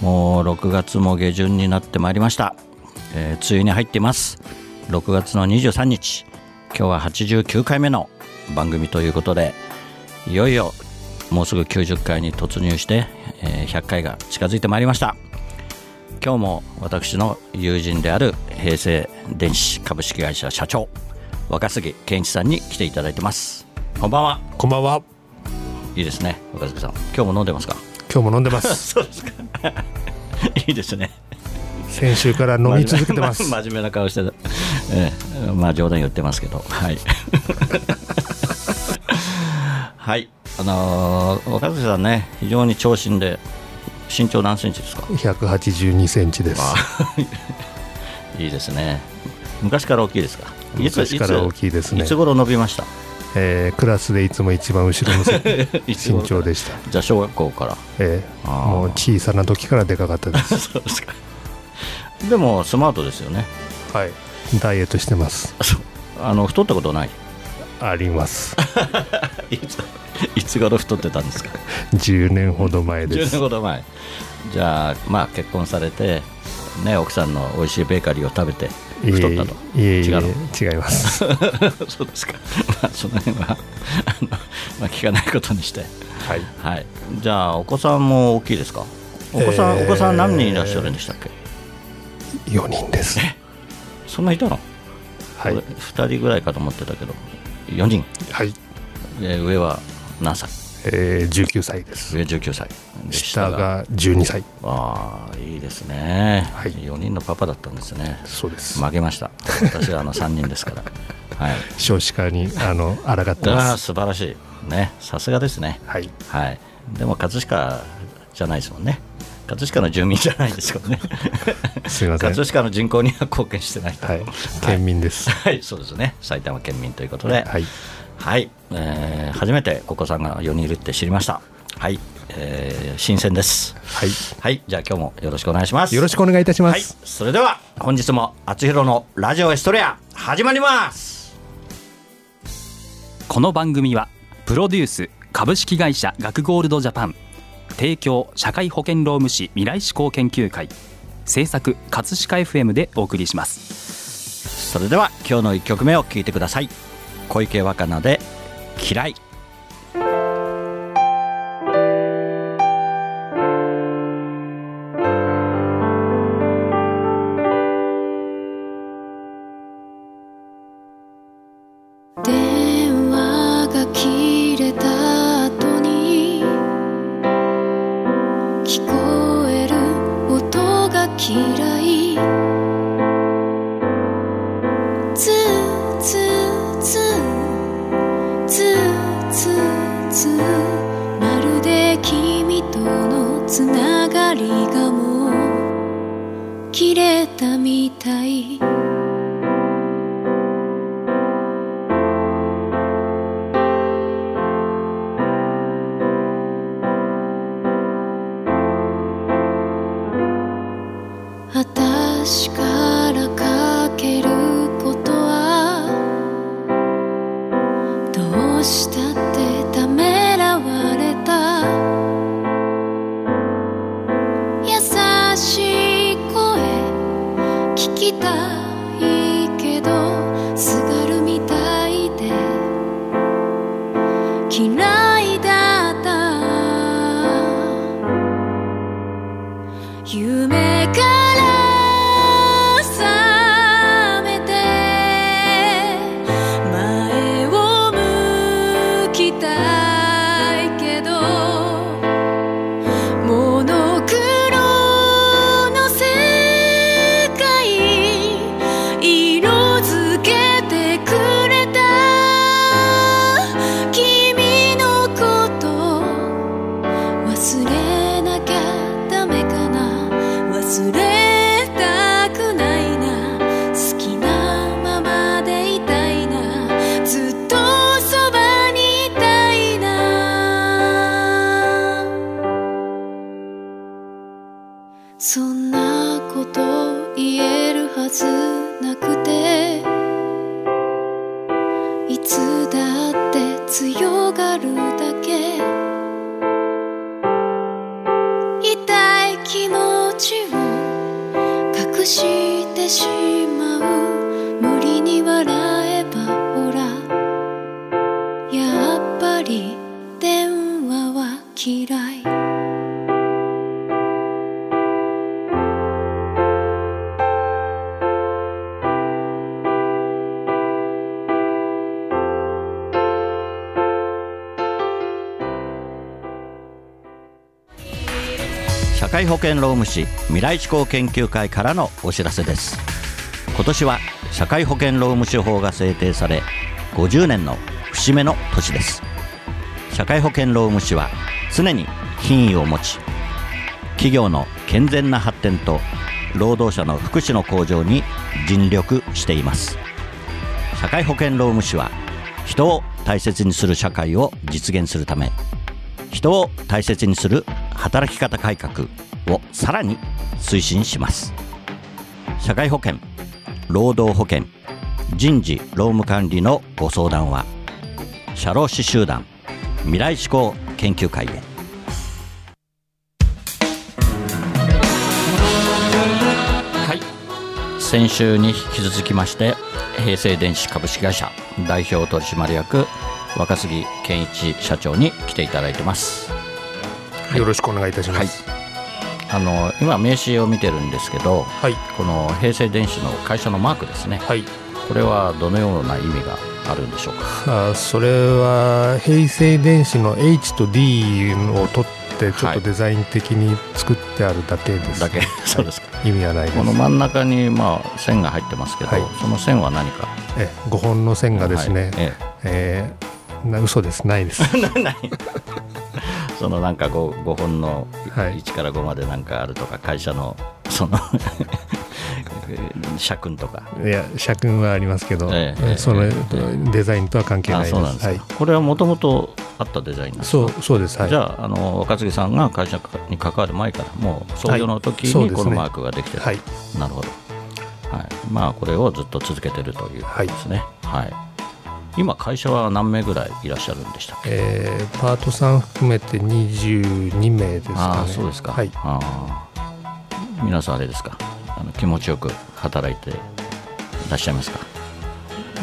もう6月も下旬になってまいりました、えー梅雨に入っています。6月の23日。今日は89回目の番組ということでいよいよもうすぐ90回に突入して、えー100回が近づいてまいりました。今日も私の友人である平成電子株式会社社長若杉健一さんに来ていただいてます。こんばんは。こんばんは。いいですね若杉さん。今日も飲んでますか？今日も飲んでます。そうですか。いいですね。先週から飲み続けてます。真面目な顔してた、ええまあ冗談言ってますけど。はい。はい。あのー若杉さんね非常に長身で身長何センチですか？182センチです。いいですね。昔から大きいですか？いつ昔から大きいですね。いつ頃伸びました？えークラスでいつも一番後ろの 身長でした、じゃあ小学校から。えー。もう小さな時からでかかったです。そうですか。でもスマートですよね。はい。ダイエットしてます。あの太ったことない？あります。いついつ頃太ってたんですか？10年ほど前10です。年ほど前。じゃあまあ結婚されてね奥さんの美味しいベーカリーを食べて太ったと。いえいえ違うの？違います。そうですか。まあ その辺はあの、まあ、聞かないことにして。はい。はい。じゃあお子さんも大きいですか？お子さん、えー。お子さん何人いらっしゃるんでしたっけ？4人です。そんないたの、はい。俺2人ぐらいかと思ってたけど。4人。はい、えー上は何歳？えー、19歳です。上19歳で下が12歳。ああいいですね、はい。4人のパパだったんですね。そうです。負けました。私はあの3人ですから。はい。少子化にあの抗ってます。素晴らしい。ねさすがですね。はい。はい。でも葛飾じゃないですもんね。葛飾の住民じゃないですからね。すみません。葛飾の人口には貢献してないと。はい。県民です。はい、そうですね。埼玉県民ということで。はいはい、えー初めてお子さんが4人いるって知りました。はい、えー新鮮です。はい。はい。じゃあ今日もよろしくお願いします。よろしくお願いいたしまはい。す、それでは本日も厚弘のラジオエストレア始まります。この番組はプロデュース株式会社学ゴールドジャパン提供社会保険労務士未来志向研究会制作葛飾 FM でお送りします。それでは今日の1曲目を聴いてください小池若菜で「嫌い」つながりがもう切れたみたい。してしまう。保険労務士未来志向研究会からのお知らせです。今年は社会保険労務士法が制定され50年の節目の年です。社会保険労務士は常に品位を持ち企業の健全な発展と労働者の福祉の向上に尽力しています。社会保険労務士は人を大切にする社会を実現するため人を大切にする働き方改革をさらに推進します。社会保険労働保険人事労務管理のご相談は社労士集団未来志向研究会へ。はい。先週に引き続きまして平成電子株式会社代表取締役若杉健一社長に来ていただいてます。よろしくお願いいたします。あの今名刺を見てるんですけどはい。この平成電子の会社のマークですね。はい。これはどのような意味があるんでしょうか？あそれは平成電子の H と D を取ってちょっとデザイン的に作ってあるだけです。だけ？そうですか。意味はないです。この真ん中にまあ線が入ってますけど、はい。その線は何か？え5本の線がですね、はい。ええ。ーな嘘です。ないです。えないそのなんか 5, 5本のはい。1から5までなんかあるとか会社のその 社訓とか。いや社訓はありますけど、ええその、えデザインとは関係ないです。あそうなんですか、はい。これはもともとあったデザインなんですか？そうそうです。はい。じゃああの若杉さんが会社に関わる前からもう創業の時にこのマークができてる、はい。なるほど、はい、まあこれをずっと続けてるということですね。はい、今会社は何名ぐらいいらっしゃるんでしたっけ？えーパートさん含めて22名ですかね。ああそうですか、はい。ああ皆さんあれですか？あの気持ちよく働いていらっしゃいますか？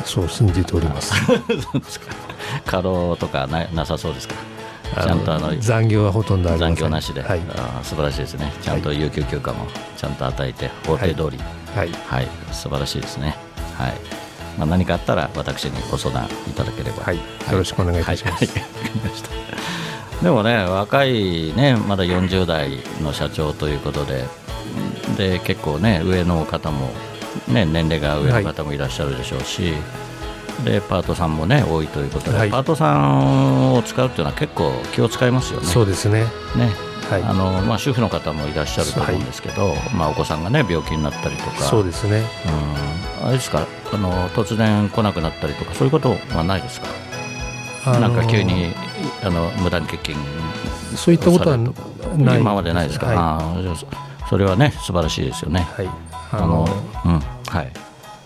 そう信じております。そうですか過労とかななさそうですか？ちゃんとあの残業はほとんどありません。残業なしで、はい。ああ素晴らしいですね。ちゃんと有給休暇もちゃんと与えて法定通り。はい。はい、素晴らしいですね。はい、まあ、何かあったら私にご相談いただければはい。よろしくお願いいたします。はいはいでもね若いねまだ40代の社長ということでで結構ね上の方もね年齢が上の方もいらっしゃるでしょうし、でパートさんもね多いということで、はいパートさんを使うっていうのは結構気を使いますよね。そうですね。ねはいあのまあ、主婦の方もいらっしゃると思うんですけど、まあ、お子さんが、ね、病気になったりとかそうですね。うんあれですかあの突然来なくなったりとかそういうことはないですか、あのなんか急にあの無断欠勤そういったことはない。今までないですか、はい。あそれはね素晴らしいですよね。はい。あのあのうんはい、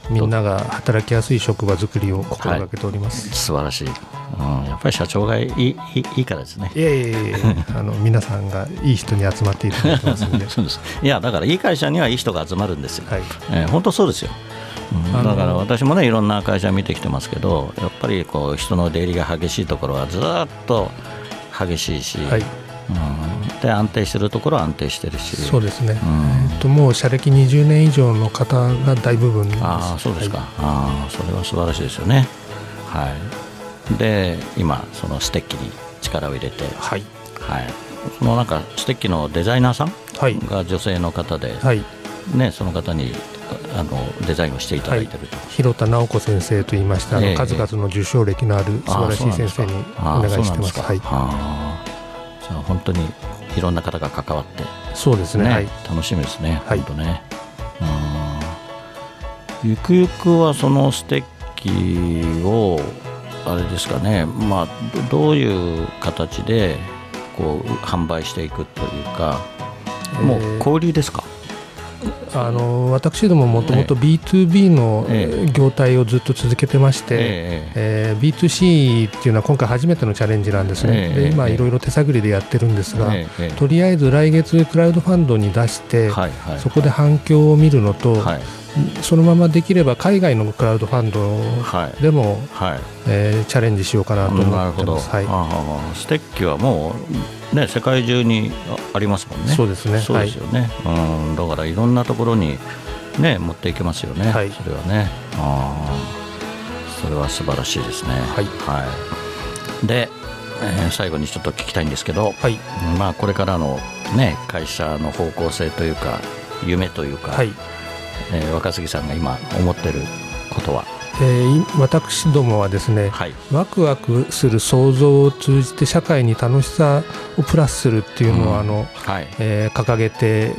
みんなが働きやすい職場作りを心がけております。素晴らしい、うん、やっぱり社長がいいいいいいからですね。いやいやいやあの皆さんがいい人に集まっていただいてますんで。そうですいやだからいい会社にはいい人が集まるんですよ、はい。えー本当そうですよ、だから私もねいろんな会社見てきてますけどやっぱりこう人の出入りが激しいところはずっと激しいし、はい。うん、で安定してるところは安定してるしそうですね。うんえっともう社歴20年以上の方が大部分です。ああそうですか、はいああそれは素晴らしいですよねはいで今そのステッキに力を入れてはい。はいそのなんかステッキのデザイナーさんはい。が女性の方で、はい。ね、その方にあのデザインをしていただいてると、広田直子先生といいまして、あのええ数々の受賞歴のある素晴らしい先生にお願いしてます。はい。じゃあ本当にいろんな方が関わってそうですね。ね、はい。楽しみですね、はい本当ね。うんゆくゆくはそのステッキをあれですかね、まあ、どどういう形でこう販売していくというかもう交流ですか、あの私どももともと B2B の業態をずっと続けてまして、ええー、B2C っていうのは今回初めてのチャレンジなんですね、で今いろいろ手探りでやってるんですが、とりあえず来月クラウドファンドに出して、はいはい、そこで反響を見るのと、はい。そのままできれば海外のクラウドファンドでも、はい。はい、えー、チャレンジしようかなと思ってます。はい、ステッキはもう、ね、世界中にありますもんね。そうですね。そうですよね。はい、うん、だからいろんなところに、ね、持っていけますよね。はい、それはね。あそれは素晴らしいですね。はい。はい、で、えー、最後にちょっと聞きたいんですけど、はい、まあこれからのね会社の方向性というか夢というか。はいえー、若杉さんが今思ってることは？えー、私どもはですね、はい、ワクワクする創造を通じて社会に楽しさをプラスするっていうのを、うん、あの、はい、えー、掲げて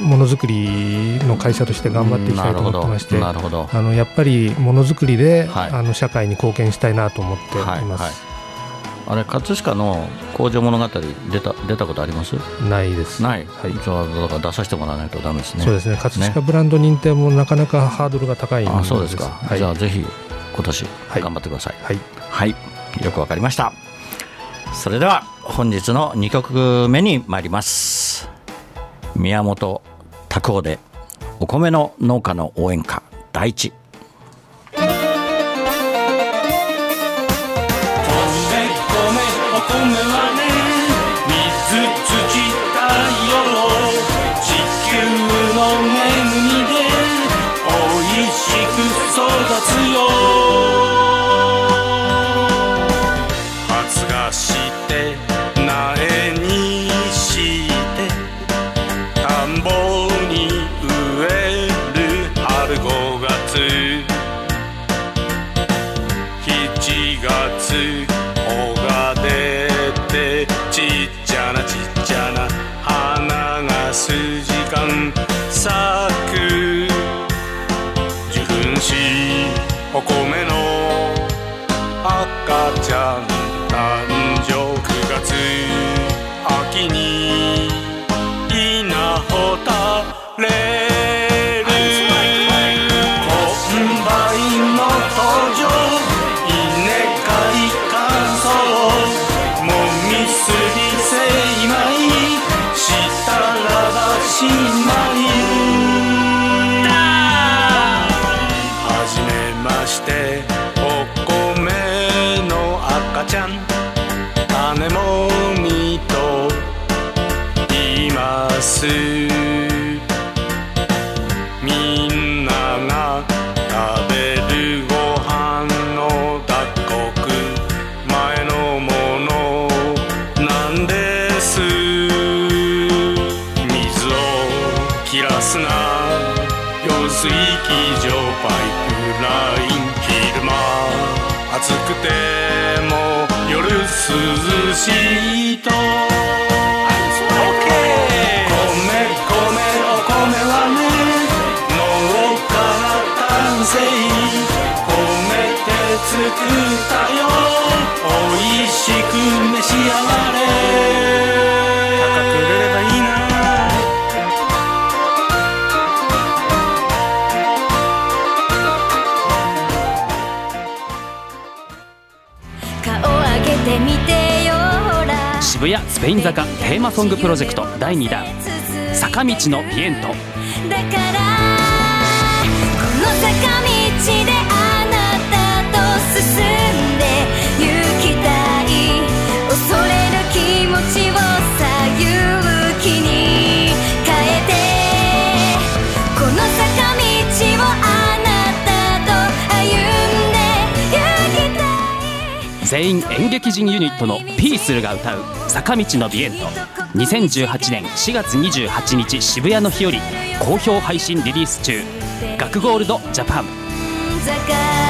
ものづくりの会社として頑張っていきたいと思ってまして、あのやっぱりものづくりで、はい、あの社会に貢献したいなと思っています。あれ葛飾の工場物語出た出たことあります？ないです。ない、はい、じゃあだから出させてもらわないとダメですね。そうですね。葛飾ブランド認定もなかなかハードルが高いあそうですか、はい、じゃあぜひ今年頑張ってください。はい、はい、よくわかりました。それでは本日の2曲目に参ります。宮本拓夫でお米の農家の応援歌第一し作ったよ。美味しく召し上がれ。高く売れればいいな。顔上げてみてよ渋谷スペイン坂テーマソングプロジェクト第2弾。坂道のビエント。だから進んで行きたい恐れる気持ちをさ勇気に変えてこの坂道をあなたと歩んで行きたい全員演劇人ユニットのピースルが歌う坂道のビエント。2018年4月28日渋谷の日より好評配信リリース中。学ゴールドジャパン。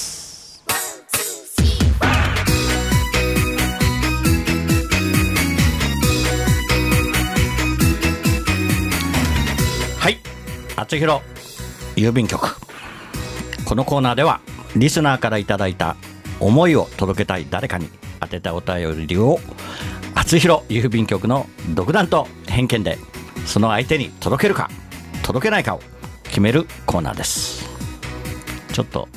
厚弘郵便局。このコーナーではリスナーからいただいた思いを届けたい誰かに当てたお便りを厚弘郵便局の独断と偏見でその相手に届けるか届けないかを決めるコーナーです。ちょっと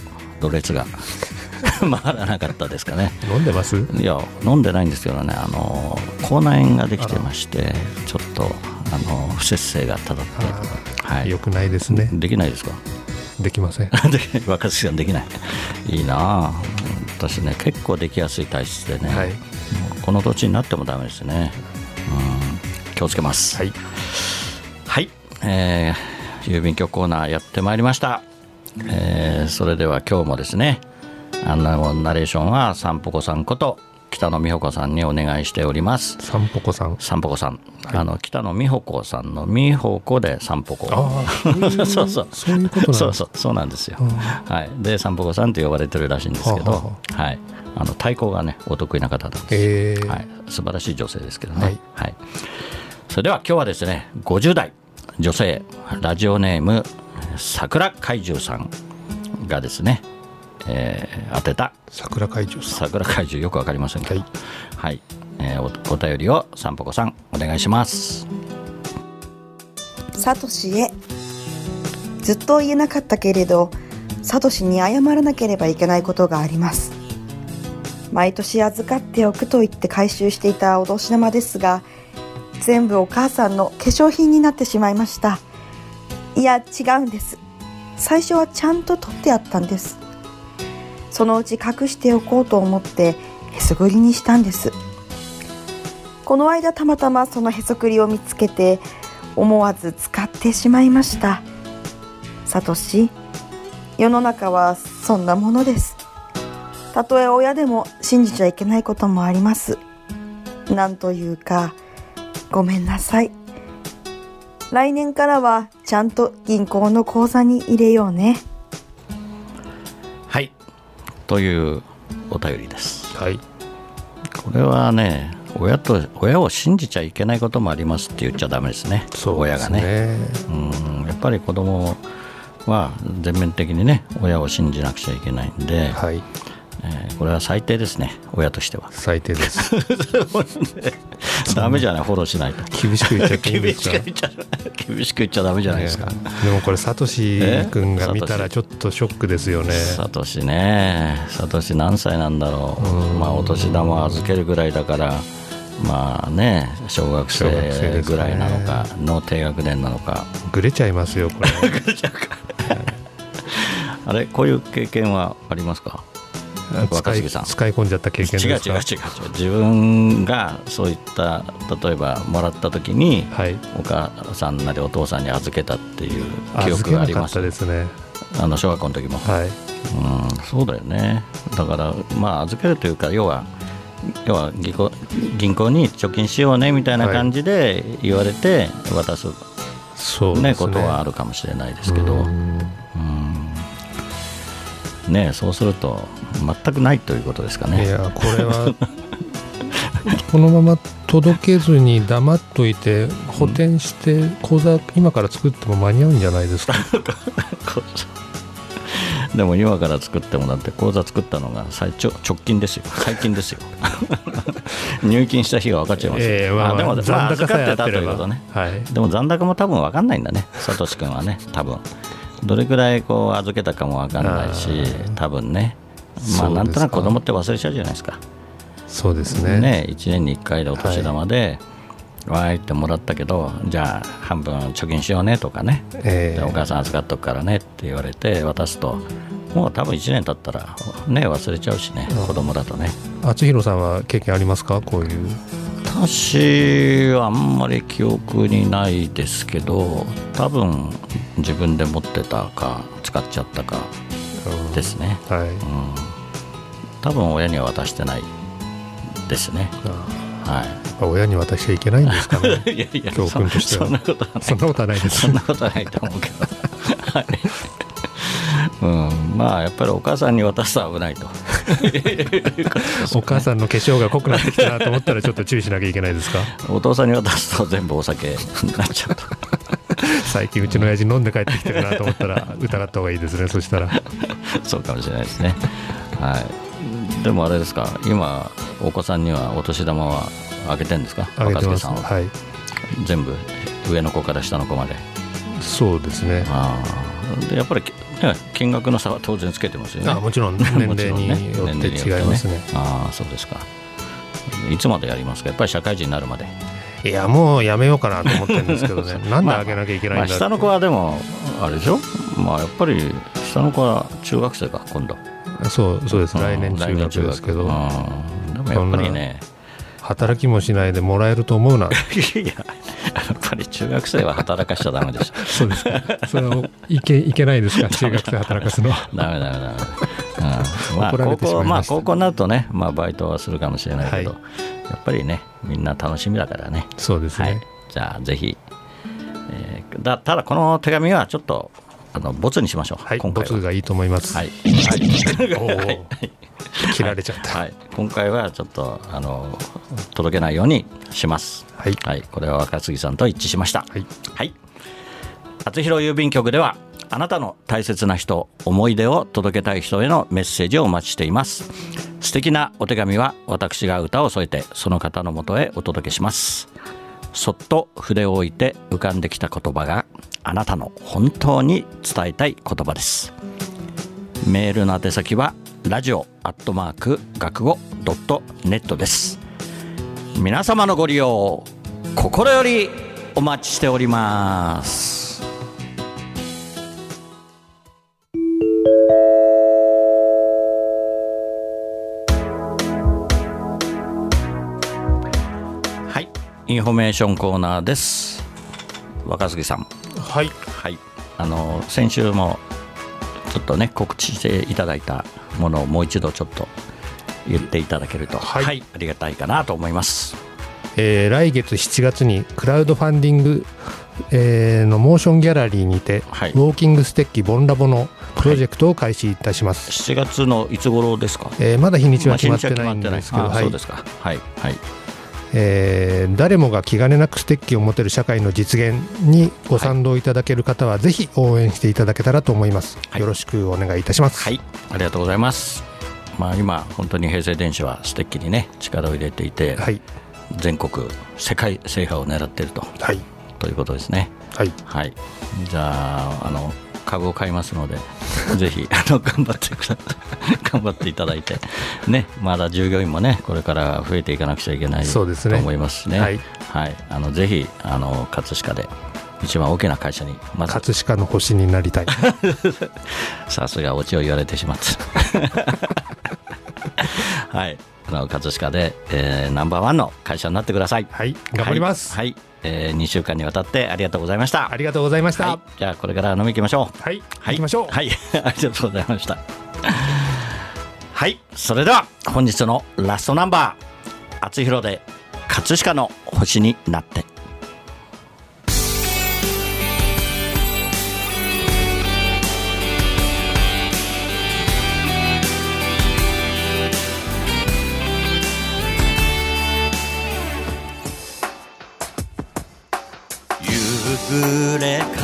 ドレツが 回らなかったですかね。飲んでます？いや飲んでないんですけどね。あの口内炎ができてましてちょっとあの不節制がただって、はい、よくないですね。できないですか？できません。で若槻さんできない。いいなあ。私ね結構できやすい体質でね、はい。この年になってもダメですね。うん。気をつけます。はい。はい、えー郵便局コーナーやってまいりました、えーそれでは今日もですねあのナレーションはさんぽこさんこと北野美穂子さんにお願いしております。さんぽこさん。さんぽこさん、あの北野美穂子さんの美穂子でさんぽこ。そうそう。そういうことなんです。そうそう。そうなんですよ、はい、でさんぽこさんと呼ばれてるらしいんですけど、はあははい、あの太鼓がねお得意な方なんです、えー。はい、素晴らしい女性ですけどね、はい。はい、それでは今日はですね50代女性ラジオネーム桜怪獣さんがですね、えー当てた。桜怪獣さん。桜怪獣よくわかりませんけど。はい。はい、えーおお便りをさんぽこさんお願いします。サトシへ。ずっと言えなかったけれどサトシに謝らなければいけないことがあります。毎年預かっておくと言って回収していたお年玉ですが全部お母さんの化粧品になってしまいました。いや違うんです。最初はちゃんと取ってあったんですそのうち隠しておこうと思ってへそくりにしたんです。この間たまたまそのへそくりを見つけて思わず使ってしまいました。サトシ世の中はそんなものです。たとえ親でも信じちゃいけないこともあります。なんというかごめんなさい。来年からはちゃんと銀行の口座に入れようね。というお便りです。はい。これはね親と親を信じちゃいけないこともありますって言っちゃダメですね。そうです親がねね。うん。やっぱり子供は全面的にね親を信じなくちゃいけないんで、はいえーこれは最低ですね親としては。最低です。ダメじゃないフォローしないと。厳しく言っちゃっていいん厳ですか。しく言っちゃ厳しく言っちゃダメじゃないですか。ね。でもこれサトシ君が見たらちょっとショックですよね。サトシね。サトシ何歳なんだろう。うん。まあお年玉預けるぐらいだからまあね小学生ぐらいなのかの低学年なのか。ぐれちゃいますよこれ。あれこういう経験はありますか？若使い杉さん。使い込んじゃった経験違う違う違う自分がそういった例えばもらった時にはい。お母さんなりお父さんに預けたっていう記預憶がありますたですね。あの小学校の時も、はい。うん、そうだよね。だからまあ預けるというか要は要は銀行銀行に貯金しようねみたいな感じで言われて渡す、そうですね。ねことはあるかもしれないですけど、ねそうすると全くないということですかいね。やこれは このまま届けずに黙っといて補填して口座今から作っても間に合うんじゃないですか。でも今から作ってもだって口座作ったのが最直直近ですよ。最近ですよ。入金した日が分かっちゃいますよ、ええまあまあでも、まあ、残高さえってたということね。はい。でも残高も多分分かんないんだね。サトシ君はね。多分どれくらいこう預けたかも分かんないしあー多分ね。まあなんとなく子供って忘れちゃうじゃないですか。そうですね。ね1年に1回でお年玉で、わーいってもらったけどじゃあ半分貯金しようねとかね。ええ。でお母さん預かっとくからねって言われて渡すともう多分1年経ったらね忘れちゃうしねうん。子供だとね。厚弘さんは経験ありますか？こういう私はあんまり記憶にないですけど多分自分で持ってたか使っちゃったかですね、はい。うん、多分親には渡してないですね。あはー親に渡しちゃいけないんですかね。い いやいや教訓としては。そそんなことはない。そんなことはないです。そんなことはないと思うけど、はい、うん、まあやっぱりお母さんに渡すと危ないと お母さんの化粧が濃くなってきたなと思ったらちょっと注意しなきゃいけないですか？お父さんに渡すと全部お酒になっちゃうと。最近うちの親父飲んで帰ってきてるなと思ったら疑った方がいいですねそしたら。そうかもしれないですね。はい。でもあれですか？今お子さんにはお年玉はあげてるんですか？あげてます。はい。全部上の子から下の子まで。そうですね。あでやっぱり、ね、金額の差は当然つけてますよね。あもちろん 年齢によって違いますね。ねああそうですか。いつまでやりますか？やっぱり社会人になるまで。いやもうやめようかなと思ってるんですけどね。なんであげなきゃいけないんだ、まあ、下の子はでもあれでしょ？まあやっぱり下の子は中学生か今度。そうそうです。来年中学ですけど。でもやっぱりね働きもしないでもらえると思うな。いややっぱり中学生は働かしちゃだめでしょ。そうですか。それはいけいけないですか？中学生働かすのだめだめだ。め、うん。まあ、高校まあ高校になるとね、まあ、バイトはするかもしれないけど、はい、やっぱりねみんな楽しみだからね。そうですね、はい、じゃあぜひ、えー、だただこの手紙はちょっとあのボツにしましょう、はい、今回ボツがいいと思います。はい、はい 切られちゃった、はい、今回はちょっとあの届けないようにします。はい、はい、これは若杉さんと一致しました。はい、はい、厚弘郵便局ではあなたの大切な人思い出を届けたい人へのメッセージをお待ちしています。素敵なお手紙は私が歌を添えてその方のもとへお届けします。そっと筆を置いて浮かんできた言葉があなたの本当に伝えたい言葉です。メールの宛先はラジオアットマーク学語ドットネットです。皆様のご利用心よりお待ちしております。はいインフォメーションコーナーです。若杉さん。はい。はい。あの先週もちょっとね告知していただいたものをもう一度ちょっと言っていただけると、はい、はい、ありがたいかなと思います、えー、来月7月にクラウドファンディング、えー、のモーションギャラリーにて、はい、ウォーキングステッキボンラボのプロジェクトを開始いたします、はい、7月のいつ頃ですか、えー、まだ日にちは決まってないんですけど、はい、そうですか。はい。はいえー、誰もが気兼ねなくステッキを持てる社会の実現にご賛同いただける方は、ぜひ応援していただけたらと思います、はい、よろしくお願いいたします。はい。ありがとうございます。まあ今本当に平成電子はステッキにね力を入れていて、はい、全国世界制覇を狙っていると、はい、ということですね。はい、はい、じゃああの株を買いますので ぜひあの頑張ってください 頑張っていただいてねまだ従業員もねこれから増えていかなくちゃいけないと思いますしね、ね、はい、はい、あのぜひあの葛飾で一番大きな会社にま葛飾の星になりたい。さすがオチを言われてしまった。はい。あの葛飾で、えー、ナンバーワンの会社になってください。はい頑張ります、はい、はいえー、2週間にわたってありがとうございました。ありがとうございました、はい、じゃあこれから飲み行きましょう。はい、はい、行きましょう。はい ありがとうございました。はいそれでは本日のラストナンバー厚弘で葛飾の星になって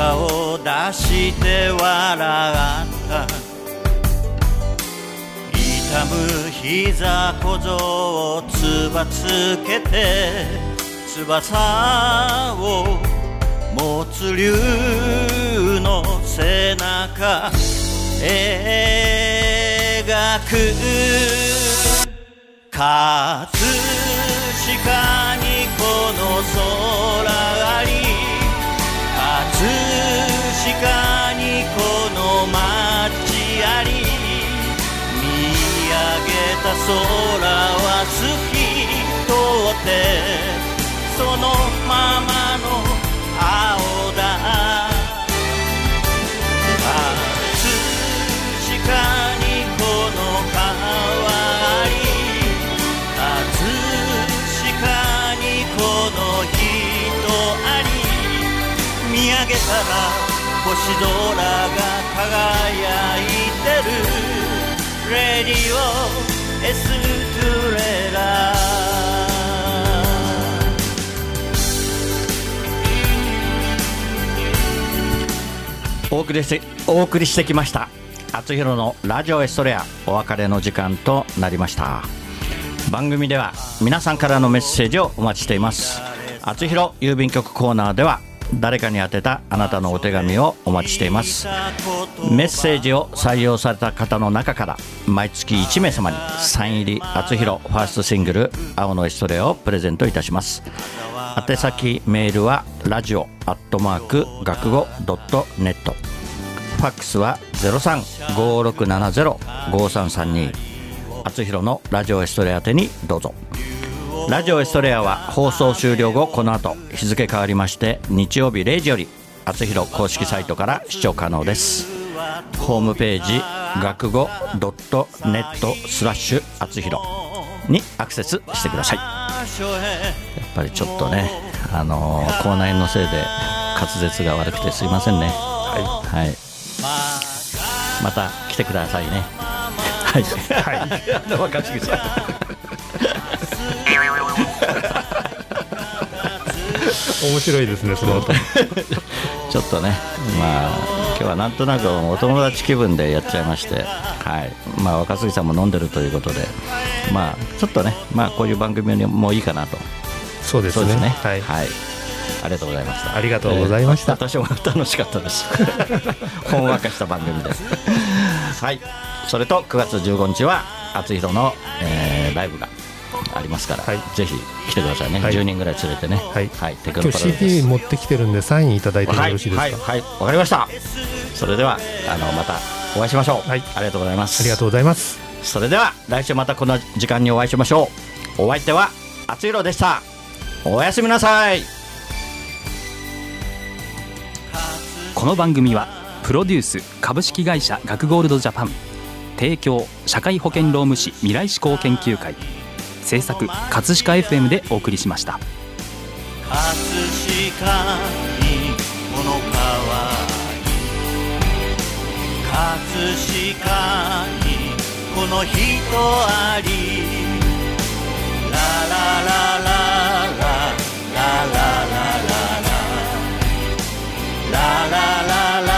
り舌を出して笑った。痛む膝小僧をつばつけて翼を持つ竜の背中描く。葛飾にこの空あかにこの街あり見上げた空は透き通ってそのままの青だ。確かにこの川あり確かにこの人あり見上げたら星空が輝いてるレディオエストレラ。お送りしてお送りしてきました。厚弘のラジオエストレアお別れの時間となりました。番組では皆さんからのメッセージをお待ちしています。厚弘郵便局コーナーでは誰かに宛てたあなたのお手紙をお待ちしています。メッセージを採用された方の中から毎月1名様にサイン入り厚弘ファーストシングル「青のエストレ」をプレゼントいたします。宛先メールはラジオアットマーク学語ドットネット。ファックスは0356705332あつひろのラジオエストレ宛てにどうぞ。ラジオエストレアは放送終了後この後日付変わりまして日曜日0時より厚弘公式サイトから視聴可能です。ホームページ学語 .net スラッシュ厚弘にアクセスしてください。やっぱりちょっとねあの、口内炎のせいで滑舌が悪くてすいませんね。はい、はい、また来てくださいね。はい、はい、若槻さん面白いですねその後 ちょっとねまあ今日はなんとなくお友達気分でやっちゃいましてはいまあ若杉さんも飲んでるということでまあちょっとねまあこういう番組もいいかなとそうですね、ね、はい、はいありがとうございました。ありがとうございました。えー、私も楽しかったです。ほんわかした番組です。はい。それと9月15日は厚弘の、えー、ライブがありますから、はい、ぜひ来てくださいね、はい、10人ぐらい連れてね、はい、はい、テクノパラダイス。CD 持ってきてるんでサインいただいてもよろしいですか？はいはいわ、かりました。それではあのまたお会いしましょう、はい、ありがとうございます。ありがとうございます。それでは来週またこの時間にお会いしましょう。お相手はあついろでした。おやすみなさい。この番組はプロデュース株式会社学ゴールドジャパン提供社会保険労務士未来志向研究会。制作葛飾 FM でお送りしました。葛飾にこの可愛葛飾にこの人ありララララララララララララララララ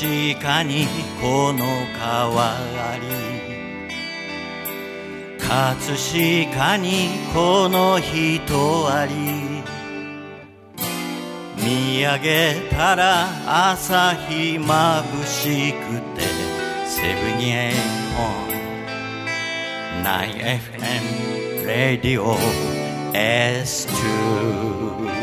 葛飾にこの変わり葛飾にこの人あり見上げたら朝日まぶしくてセブンエイオン 9FM レディオ S2